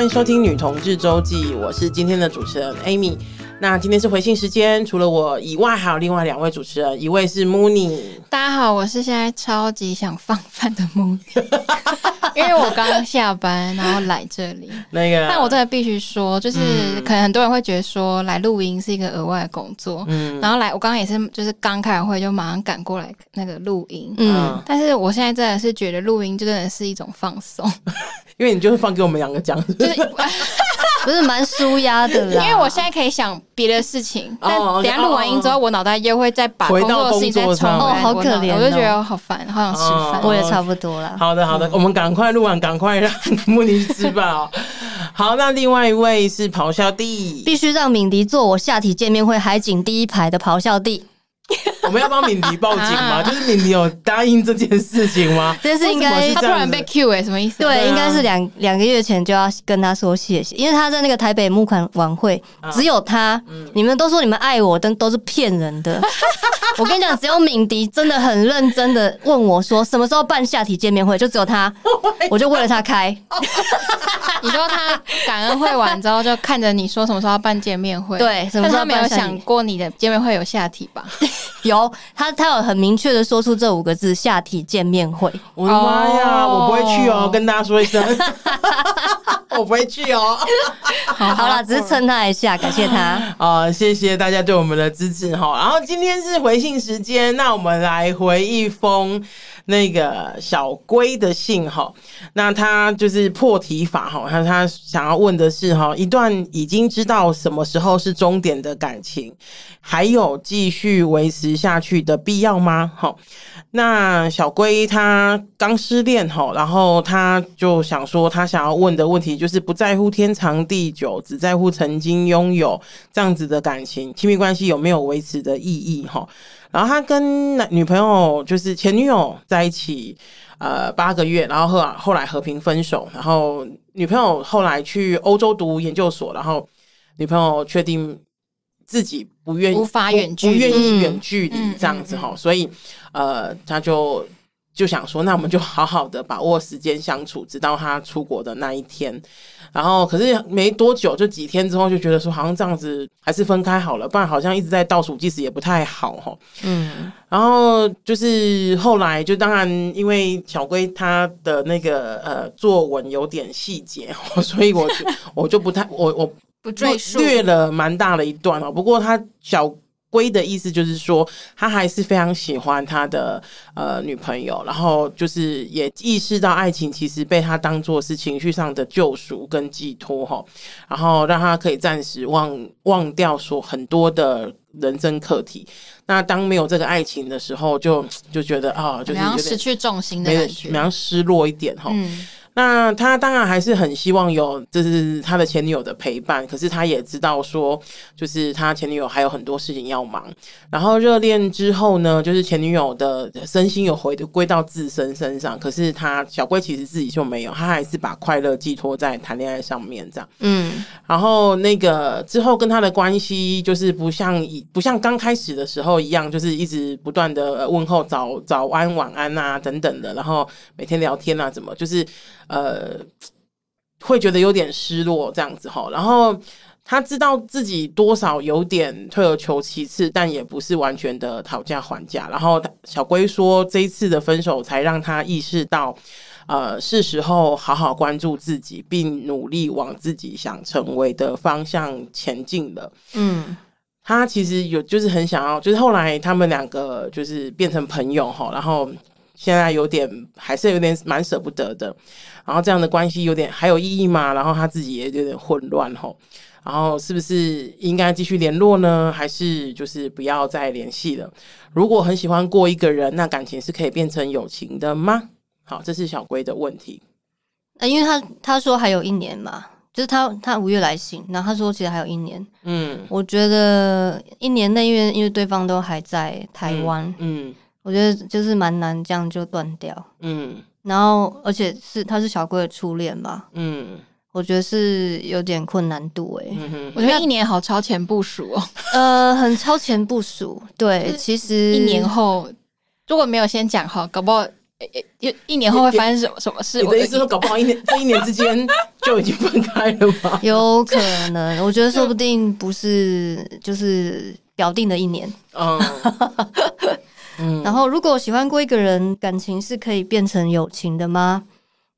欢迎收听《女同志周记》，我是今天的主持人 Amy。那今天是回信时间，除了我以外，还有另外两位主持人，一位是 Mooney。大家好，我是现在超级想放饭的 Mooney，因为我刚刚下班，然后来这里。那个，但我真的必须说，就是可能很多人会觉得说来录音是一个额外的工作，嗯，然后来我刚刚也是，就是刚开完会就马上赶过来那个录音，嗯，但是我现在真的是觉得录音就真的是一种放松，因为你就是放给我们两个讲，就是。不是蛮舒压的啦，因为我现在可以想别的事情，但等下录完音之后，我脑袋又会再把工作的事情再重来。哦，好可怜，我就觉得好烦，好想吃饭。我也差不多了。好的，好的，我们赶快录完，赶快让慕尼去吃饭哦。好，那另外一位是咆哮帝，必须让敏迪做我下体见面会海景第一排的咆哮帝。我们要帮敏迪报警吗？啊、就是敏迪有答应这件事情吗？这是应该他突然被 Q 哎，什么意思？对，应该是两两个月前就要跟他说谢谢，因为他在那个台北募款晚会，啊、只有他。嗯、你们都说你们爱我，但都是骗人的。我跟你讲，只有敏迪真的很认真的问我说什么时候办下体见面会，就只有他，我就为了他开。你说他感恩会完之后，就看着你说什么时候要办见面会？对，什么时候他没有想过你的见面会有下体吧？有，他他有很明确的说出这五个字：下体见面会。我的妈呀，我不会去哦，跟大家说一声，我不会去哦。好了，只是蹭他一下，感谢他。啊，谢谢大家对我们的支持哈。然后今天是回信时间，那我们来回一封。那个小龟的信哈，那他就是破题法哈，他他想要问的是哈，一段已经知道什么时候是终点的感情，还有继续维持下去的必要吗？哈，那小龟他刚失恋哈，然后他就想说，他想要问的问题就是不在乎天长地久，只在乎曾经拥有这样子的感情，亲密关系有没有维持的意义哈？然后他跟男女朋友就是前女友在一起，呃，八个月，然后后后来和平分手。然后女朋友后来去欧洲读研究所，然后女朋友确定自己不愿意无法远距，不愿意远距离这样子哈，所以呃，他就就想说，那我们就好好的把握时间相处，直到他出国的那一天。然后，可是没多久，就几天之后，就觉得说好像这样子还是分开好了，不然好像一直在倒数计时也不太好哈。嗯，然后就是后来就当然因为小龟他的那个呃作文有点细节，所以我就 我就不太我我不赘述，略了蛮大的一段哦。不过他小。龟的意思就是说，他还是非常喜欢他的呃女朋友，然后就是也意识到爱情其实被他当做是情绪上的救赎跟寄托哈，然后让他可以暂时忘忘掉说很多的人生课题。那当没有这个爱情的时候就，就就觉得啊，就是失去重心的感觉，蛮失落一点哈。嗯那他当然还是很希望有，就是他的前女友的陪伴。可是他也知道说，就是他前女友还有很多事情要忙。然后热恋之后呢，就是前女友的身心有回归到自身身上。可是他小龟其实自己就没有，他还是把快乐寄托在谈恋爱上面这样。嗯。然后那个之后跟他的关系就是不像以不像刚开始的时候一样，就是一直不断的问候早早安晚安啊等等的，然后每天聊天啊怎么就是。呃，会觉得有点失落这样子哈，然后他知道自己多少有点退而求其次，但也不是完全的讨价还价。然后小龟说，这一次的分手才让他意识到，呃，是时候好好关注自己，并努力往自己想成为的方向前进了。嗯，他其实有就是很想要，就是后来他们两个就是变成朋友哈，然后。现在有点还是有点蛮舍不得的，然后这样的关系有点还有意义吗？然后他自己也有点混乱吼，然后是不是应该继续联络呢？还是就是不要再联系了？如果很喜欢过一个人，那感情是可以变成友情的吗？好，这是小龟的问题。呃，因为他他说还有一年嘛，就是他他五月来信，然后他说其实还有一年。嗯，我觉得一年内，因为因为对方都还在台湾，嗯。嗯我觉得就是蛮难这样就断掉，嗯，然后而且是他是小龟的初恋吧，嗯，我觉得是有点困难度哎、欸，嗯哼，我觉得一年好超前部署哦，呃，很超前部署，对，其实一年后如果没有先讲好，搞不好一一年后会发生什么什么事？我的意思说，搞不好一年 这一年之间就已经分开了吗？有可能，我觉得说不定不是，就是表定的一年。嗯。嗯，然后如果喜欢过一个人，感情是可以变成友情的吗？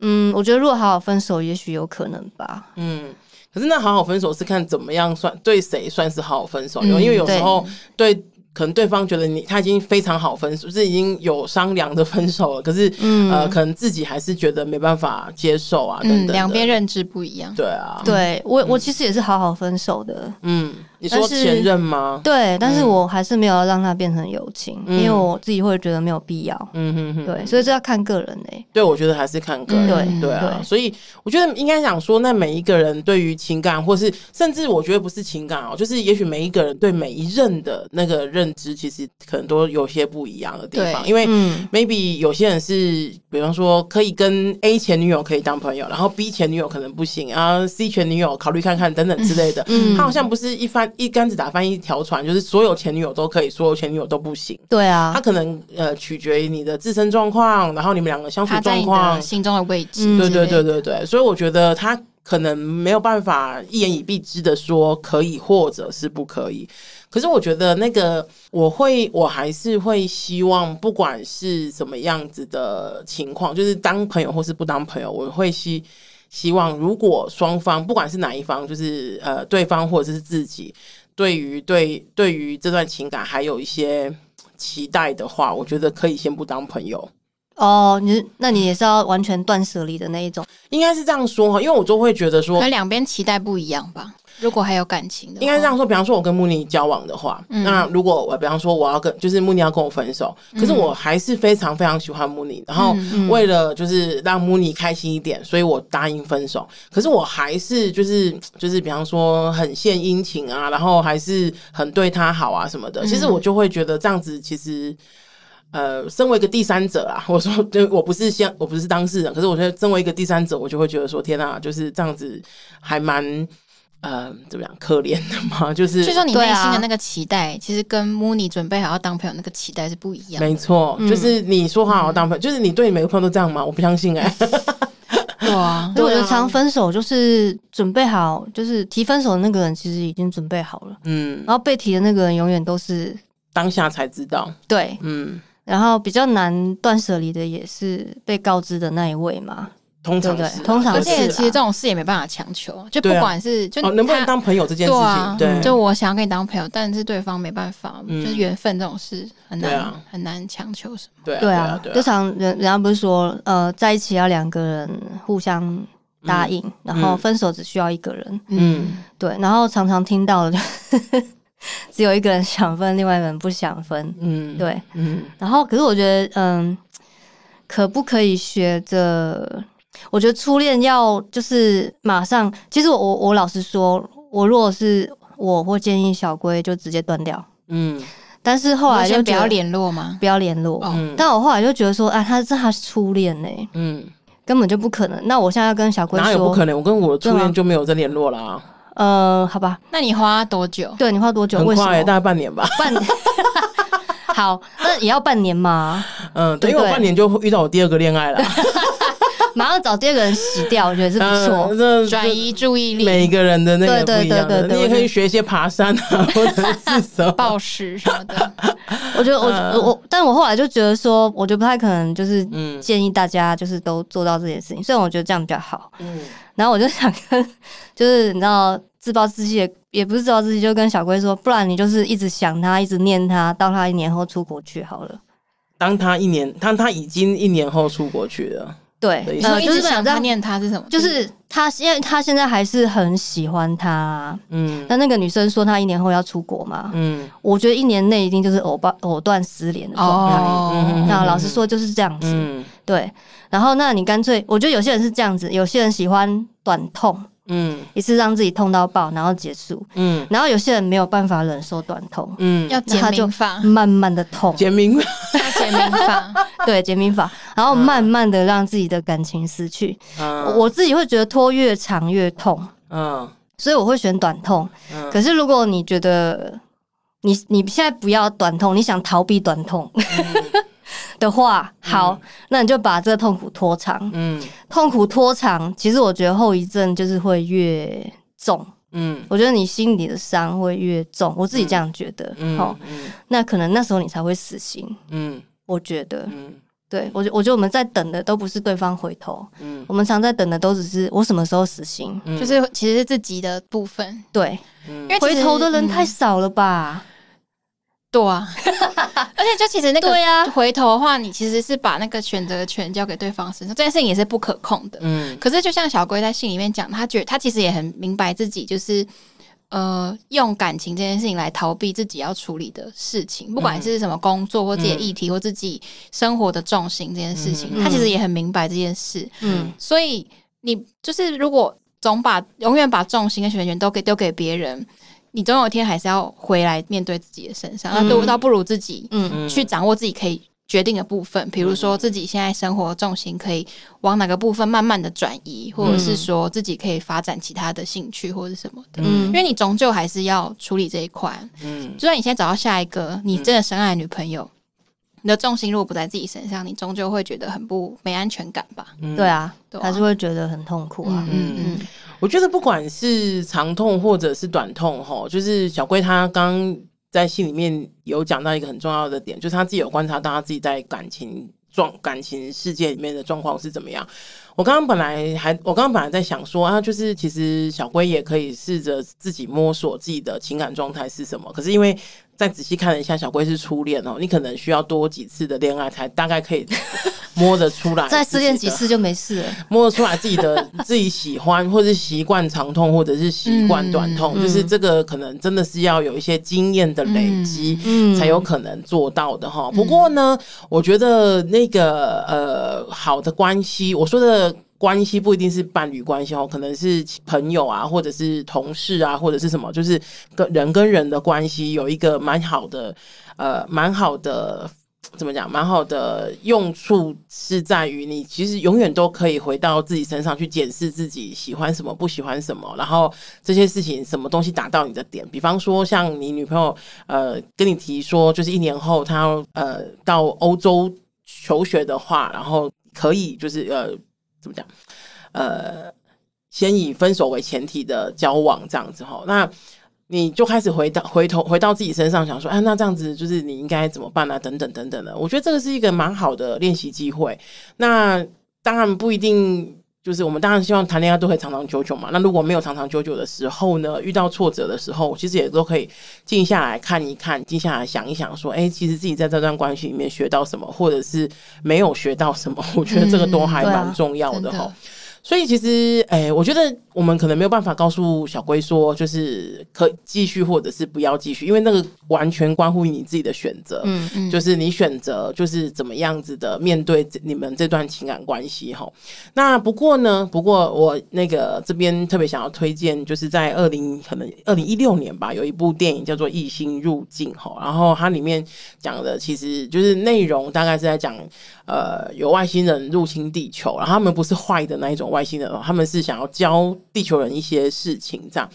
嗯，我觉得如果好好分手，也许有可能吧。嗯，可是那好好分手是看怎么样算，对谁算是好好分手？因为有时候对。可能对方觉得你他已经非常好分手，是已经有商量的分手了。可是，嗯、呃，可能自己还是觉得没办法接受啊，等等。两边认知不一样。对啊，对我我其实也是好好分手的。嗯。你说前任吗？对，但是我还是没有让他变成友情，嗯、因为我自己会觉得没有必要。嗯哼哼，对，所以这要看个人嘞、欸。对，我觉得还是看个人。对对啊，对，所以我觉得应该想说，那每一个人对于情感，或是甚至我觉得不是情感哦，就是也许每一个人对每一任的那个认知，其实可能都有些不一样的地方。因为 maybe 有些人是，比方说可以跟 A 前女友可以当朋友，然后 B 前女友可能不行啊，C 前女友考虑看看等等之类的。嗯，他好像不是一番。一竿子打翻一条船，就是所有前女友都可以，所有前女友都不行。对啊，他可能呃取决于你的自身状况，然后你们两个相处状况，心中的位置。对对对对对，所以我觉得他可能没有办法一言以蔽之的说可以或者是不可以。可是我觉得那个我会，我还是会希望，不管是什么样子的情况，就是当朋友或是不当朋友，我会希。希望如果双方不管是哪一方，就是呃对方或者是自己，对于对对于这段情感还有一些期待的话，我觉得可以先不当朋友。哦，你那你也是要完全断舍离的那一种？应该是这样说哈，因为我就会觉得说，可两边期待不一样吧。如果还有感情的，应该这样说。比方说，我跟穆尼交往的话，嗯、那如果我比方说我要跟，就是穆尼要跟我分手，嗯、可是我还是非常非常喜欢穆尼，然后为了就是让穆尼开心一点，所以我答应分手。可是我还是就是就是比方说很献殷勤啊，然后还是很对他好啊什么的。其实我就会觉得这样子，其实呃，身为一个第三者啊，我说就我不是先我不是当事人，可是我觉得身为一个第三者，我就会觉得说天啊，就是这样子还蛮。呃，怎么样？可怜的嘛？就是，就说你内心的那个期待，啊、其实跟慕妮准备好要当朋友那个期待是不一样的。没错，嗯、就是你说好要当朋友，嗯、就是你对你每个朋友都这样吗？我不相信哎、欸。对啊，所以我觉得常分手就是准备好，就是提分手的那个人其实已经准备好了。嗯，然后被提的那个人永远都是当下才知道。对，嗯，然后比较难断舍离的也是被告知的那一位嘛。通常对，通常而且其实这种事也没办法强求，就不管是就能不能当朋友这件事情，对，就我想要跟你当朋友，但是对方没办法，就是缘分这种事很难很难强求什么。对啊，就常人人家不是说，呃，在一起要两个人互相答应，然后分手只需要一个人。嗯，对，然后常常听到的只有一个人想分，另外一个人不想分。嗯，对，嗯，然后可是我觉得，嗯，可不可以学着？我觉得初恋要就是马上，其实我我我老实说，我如果是我会建议小龟就直接断掉，嗯，但是后来就不要联络吗？不要联络，嗯，但我后来就觉得说，啊，他这他是初恋呢，嗯，根本就不可能。那我现在要跟小龟说，哪有不可能？我跟我初恋就没有再联络了。呃，好吧，那你花多久？对，你花多久？很快，大概半年吧。半年。好，那也要半年吗？嗯，对，因为我半年就遇到我第二个恋爱了。马上找第二个人洗掉，我觉得是不错，转移注意力。每一个人的那个不一样的，你也可以学一些爬山啊，或者是什么暴食什么的。我觉得我我，但我后来就觉得说，我觉得不太可能，就是建议大家就是都做到这件事情。虽然我觉得这样比较好，嗯，然后我就想跟，就是你知道自暴自弃，也也不是自暴自弃，就跟小龟说，不然你就是一直想他，一直念他，到他一年后出国去好了。当他一年，当他已经一年后出国去了。对，呃，就是想他念他是什么？就是他，因为他现在还是很喜欢他。嗯，那那个女生说她一年后要出国嘛。嗯，我觉得一年内一定就是藕断藕断丝连的状态。嗯，那老实说就是这样子。嗯，对。然后，那你干脆，我觉得有些人是这样子，有些人喜欢短痛。嗯，一次让自己痛到爆，然后结束。嗯，然后有些人没有办法忍受短痛。嗯，要减明法，慢慢的痛。减明法，减明法，对，减明法。然后慢慢的让自己的感情失去。嗯，我自己会觉得拖越长越痛。嗯，所以我会选短痛。嗯，可是如果你觉得你你现在不要短痛，你想逃避短痛。的话，好，嗯、那你就把这个痛苦拖长。嗯，痛苦拖长，其实我觉得后遗症就是会越重。嗯，我觉得你心里的伤会越重，我自己这样觉得。嗯，好，嗯，那可能那时候你才会死心。嗯，我觉得。嗯。对，我觉我觉得我们在等的都不是对方回头，嗯，我们常在等的都只是我什么时候死心，嗯、就是其实是自己的部分，对，嗯、因为回头的人太少了吧？对啊，而且就其实那个对啊，回头的话，你其实是把那个选择权交给对方身上，这件事情也是不可控的，嗯。可是就像小龟在信里面讲，他觉得他其实也很明白自己就是。呃，用感情这件事情来逃避自己要处理的事情，不管是什么工作或自己的议题，或自己生活的重心这件事情，嗯、他其实也很明白这件事。嗯，所以你就是如果总把永远把重心跟选择权都给丢给别人，你总有一天还是要回来面对自己的身上。那倒、不如自己嗯去掌握自己可以。决定的部分，比如说自己现在生活重心可以往哪个部分慢慢的转移，或者是说自己可以发展其他的兴趣或者什么的。嗯，因为你终究还是要处理这一块。嗯，就算你现在找到下一个你真的深爱的女朋友，你的重心如果不在自己身上，你终究会觉得很不没安全感吧？嗯，对啊，还是会觉得很痛苦啊。嗯嗯，我觉得不管是长痛或者是短痛，吼，就是小龟他刚。在信里面有讲到一个很重要的点，就是他自己有观察到他自己在感情状感情世界里面的状况是怎么样。我刚刚本来还，我刚刚本来在想说啊，就是其实小龟也可以试着自己摸索自己的情感状态是什么。可是因为再仔细看了一下，小龟是初恋哦，你可能需要多几次的恋爱才大概可以。摸得出来，再失恋几次就没事了。摸得出来自己的自己喜欢，或者是习惯长痛，或者是习惯短痛，嗯、就是这个可能真的是要有一些经验的累积，嗯，才有可能做到的哈。嗯、不过呢，我觉得那个呃，好的关系，我说的关系不一定是伴侣关系哦，可能是朋友啊，或者是同事啊，或者是什么，就是跟人跟人的关系有一个蛮好的，呃，蛮好的。怎么讲？蛮好的用处是在于你其实永远都可以回到自己身上去检视自己喜欢什么、不喜欢什么，然后这些事情什么东西打到你的点。比方说，像你女朋友呃跟你提说，就是一年后她要呃到欧洲求学的话，然后可以就是呃怎么讲？呃，先以分手为前提的交往这样子哈。那你就开始回到回头回到自己身上，想说，哎，那这样子就是你应该怎么办啊？等等等等的，我觉得这个是一个蛮好的练习机会。那当然不一定，就是我们当然希望谈恋爱都会长长久久嘛。那如果没有长长久久的时候呢？遇到挫折的时候，其实也都可以静下来看一看，静下来想一想，说，哎，其实自己在这段关系里面学到什么，或者是没有学到什么，我觉得这个都还蛮重要的哈。所以其实，哎、欸，我觉得我们可能没有办法告诉小龟说，就是可继续或者是不要继续，因为那个完全关乎于你自己的选择。嗯嗯，就是你选择就是怎么样子的面对你们这段情感关系哈。那不过呢，不过我那个这边特别想要推荐，就是在二零可能二零一六年吧，有一部电影叫做《异星入境》哈，然后它里面讲的其实就是内容大概是在讲，呃，有外星人入侵地球，然后他们不是坏的那一种。外星人哦，他们是想要教地球人一些事情，这样。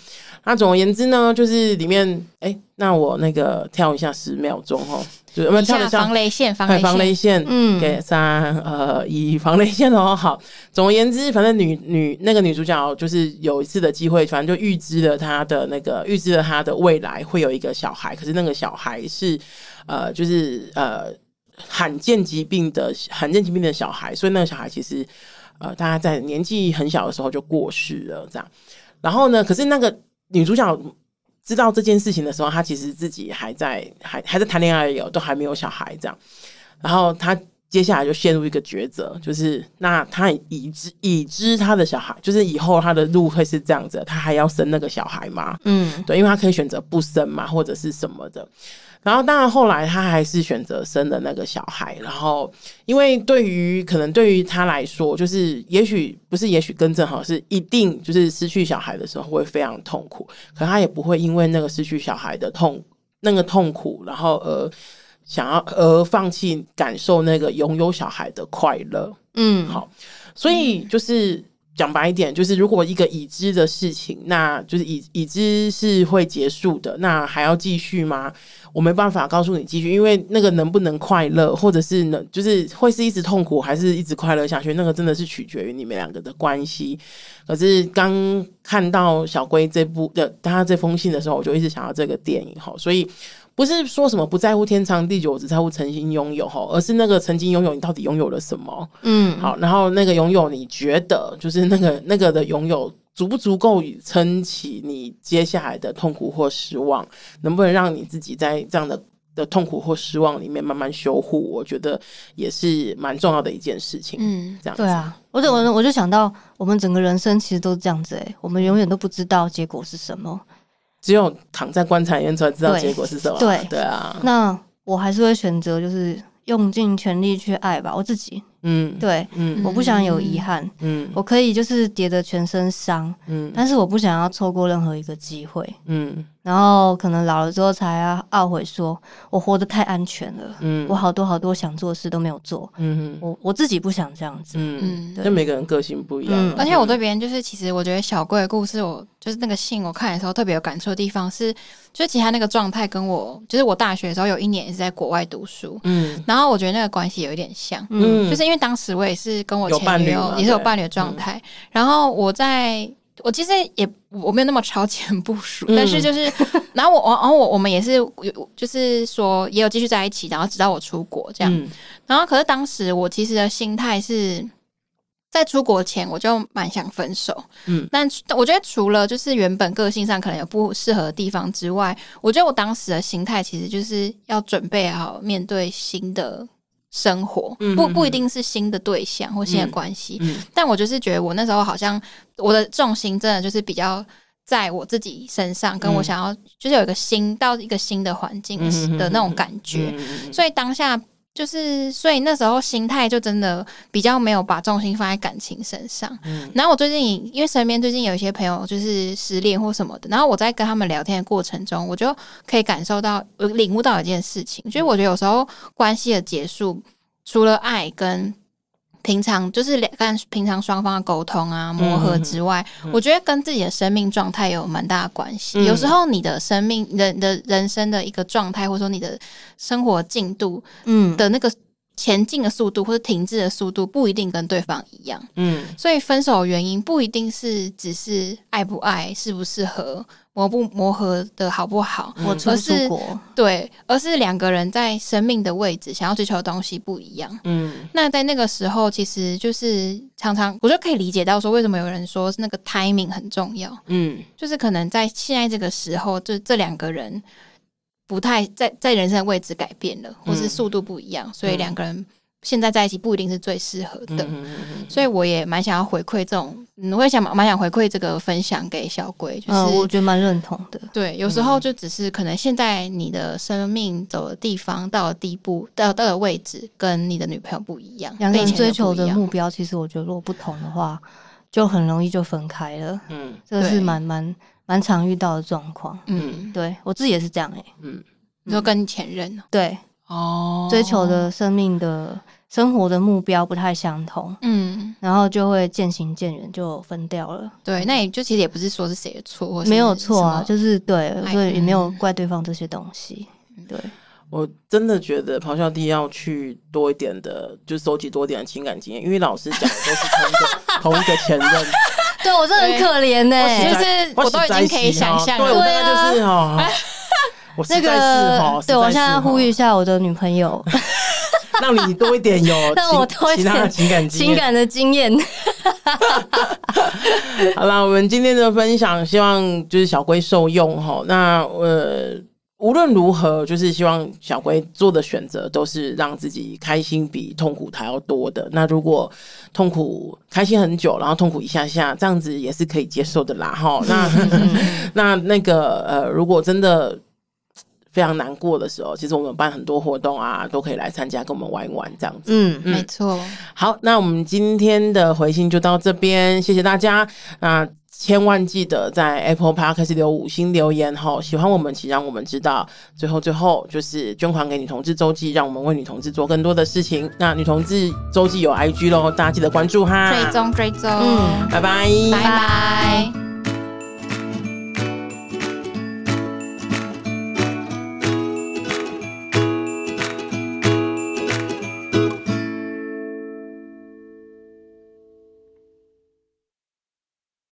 那总而言之呢，就是里面，哎、欸，那我那个跳一下十秒钟哦，就我们跳一下防雷线，防雷线，防雷线，嗯，给三二一防雷线哦。好，总而言之，反正女女那个女主角就是有一次的机会，反正就预知了她的那个预知了她的未来会有一个小孩，可是那个小孩是呃，就是呃罕见疾病的罕见疾病的小孩，所以那个小孩其实。呃，大家在年纪很小的时候就过世了，这样。然后呢，可是那个女主角知道这件事情的时候，她其实自己还在还还在谈恋爱，有都还没有小孩，这样。然后她接下来就陷入一个抉择，就是那他已知已知他的小孩，就是以后他的路会是这样子，他还要生那个小孩吗？嗯，对，因为他可以选择不生嘛，或者是什么的。然后，当然，后来他还是选择生了那个小孩。然后，因为对于可能对于他来说，就是也许不是，也许更正好是一定，就是失去小孩的时候会非常痛苦。可他也不会因为那个失去小孩的痛，那个痛苦，然后而想要而放弃感受那个拥有小孩的快乐。嗯，好，所以就是。讲白一点，就是如果一个已知的事情，那就是已已知是会结束的，那还要继续吗？我没办法告诉你继续，因为那个能不能快乐，或者是能就是会是一直痛苦，还是一直快乐下去，那个真的是取决于你们两个的关系。可是刚看到小龟这部的他这封信的时候，我就一直想到这个电影哈，所以。不是说什么不在乎天长地久，只在乎曾经拥有哈，而是那个曾经拥有，你到底拥有了什么？嗯，好，然后那个拥有，你觉得就是那个那个的拥有足不足够撑起你接下来的痛苦或失望？能不能让你自己在这样的的痛苦或失望里面慢慢修护？我觉得也是蛮重要的一件事情。嗯，这样子。对啊，我就我我就想到，我们整个人生其实都是这样子诶、欸，我们永远都不知道结果是什么。只有躺在棺材里面才知道结果是什么。对对啊，那我还是会选择就是用尽全力去爱吧，我自己。嗯，对，嗯，我不想有遗憾。嗯，我可以就是叠得全身伤。嗯，但是我不想要错过任何一个机会。嗯。然后可能老了之后才要懊悔，说我活得太安全了。嗯，我好多好多想做的事都没有做。嗯，我我自己不想这样子。嗯，就每个人个性不一样。而且我对别人就是，其实我觉得小贵的故事，我就是那个信我看的时候特别有感触的地方是，就是其他那个状态跟我，就是我大学的时候有一年也是在国外读书。嗯，然后我觉得那个关系有一点像。嗯，就是因为当时我也是跟我前女友也是有伴侣的状态，然后我在。我其实也我没有那么超前部署，嗯、但是就是，然后我，然后我我们也是有，就是说也有继续在一起，然后直到我出国这样。嗯、然后可是当时我其实的心态是在出国前我就蛮想分手，嗯，但我觉得除了就是原本个性上可能有不适合的地方之外，我觉得我当时的心态其实就是要准备好面对新的。生活不不一定是新的对象或新的关系，但我就是觉得我那时候好像我的重心真的就是比较在我自己身上，跟我想要就是有一个新到一个新的环境的那种感觉，所以当下就是所以那时候心态就真的比较没有把重心放在感情身上。嗯然后我最近因为身边最近有一些朋友就是失恋或什么的，然后我在跟他们聊天的过程中，我就可以感受到我领悟到一件事情，就是我觉得有时候关系的结束。除了爱跟平常就是两跟平常双方的沟通啊磨合之外，嗯嗯、我觉得跟自己的生命状态有蛮大的关系。嗯、有时候你的生命、人的你的人生的一个状态，或者说你的生活进度，嗯。的那个前进的速度或者停滞的速度，不一定跟对方一样。嗯，所以分手的原因不一定是只是爱不爱、适不适合。磨不磨合的好不好？我出对，而是两个人在生命的位置想要追求的东西不一样。嗯，那在那个时候，其实就是常常我就可以理解到说，为什么有人说那个 timing 很重要。嗯，就是可能在现在这个时候，就这两个人不太在在人生的位置改变了，或是速度不一样，嗯、所以两个人。现在在一起不一定是最适合的，所以我也蛮想要回馈这种，嗯，我也想蛮想回馈这个分享给小鬼，就是、嗯、我觉得蛮认同的。对，有时候就只是可能现在你的生命走的地方到了地步到到的位置，跟你的女朋友不一样，两个人追求的目标，其实我觉得如果不同的话，就很容易就分开了。嗯，这个是蛮蛮蛮常遇到的状况。嗯，对我自己也是这样哎、欸。嗯，你说跟前任对哦，追求的生命的。生活的目标不太相同，嗯，然后就会渐行渐远，就分掉了。对，那也就其实也不是说是谁的错，没有错啊，就是对，所以也没有怪对方这些东西。对，我真的觉得咆哮帝要去多一点的，就收集多一点的情感经验，因为老师讲的都是同一个 同一个前任。对我真的很可怜呢，就是我都已经可以想象，对，我大概就是哈，我那个，对我现在呼吁一下我的女朋友。让你多一点有，让我多一点情感情感的经验。好了，我们今天的分享，希望就是小龟受用哈。那呃，无论如何，就是希望小龟做的选择都是让自己开心比痛苦还要多的。那如果痛苦开心很久，然后痛苦一下下，这样子也是可以接受的啦哈。那 那那个呃，如果真的。非常难过的时候，其实我们办很多活动啊，都可以来参加，跟我们玩一玩这样子。嗯，嗯没错。好，那我们今天的回信就到这边，谢谢大家。那千万记得在 Apple Podcast 留五星留言哈，喜欢我们请让我们知道。最后最后就是捐款给女同志周记，让我们为女同志做更多的事情。那女同志周记有 IG 喽，大家记得关注哈，追踪追踪，嗯，拜拜，拜拜。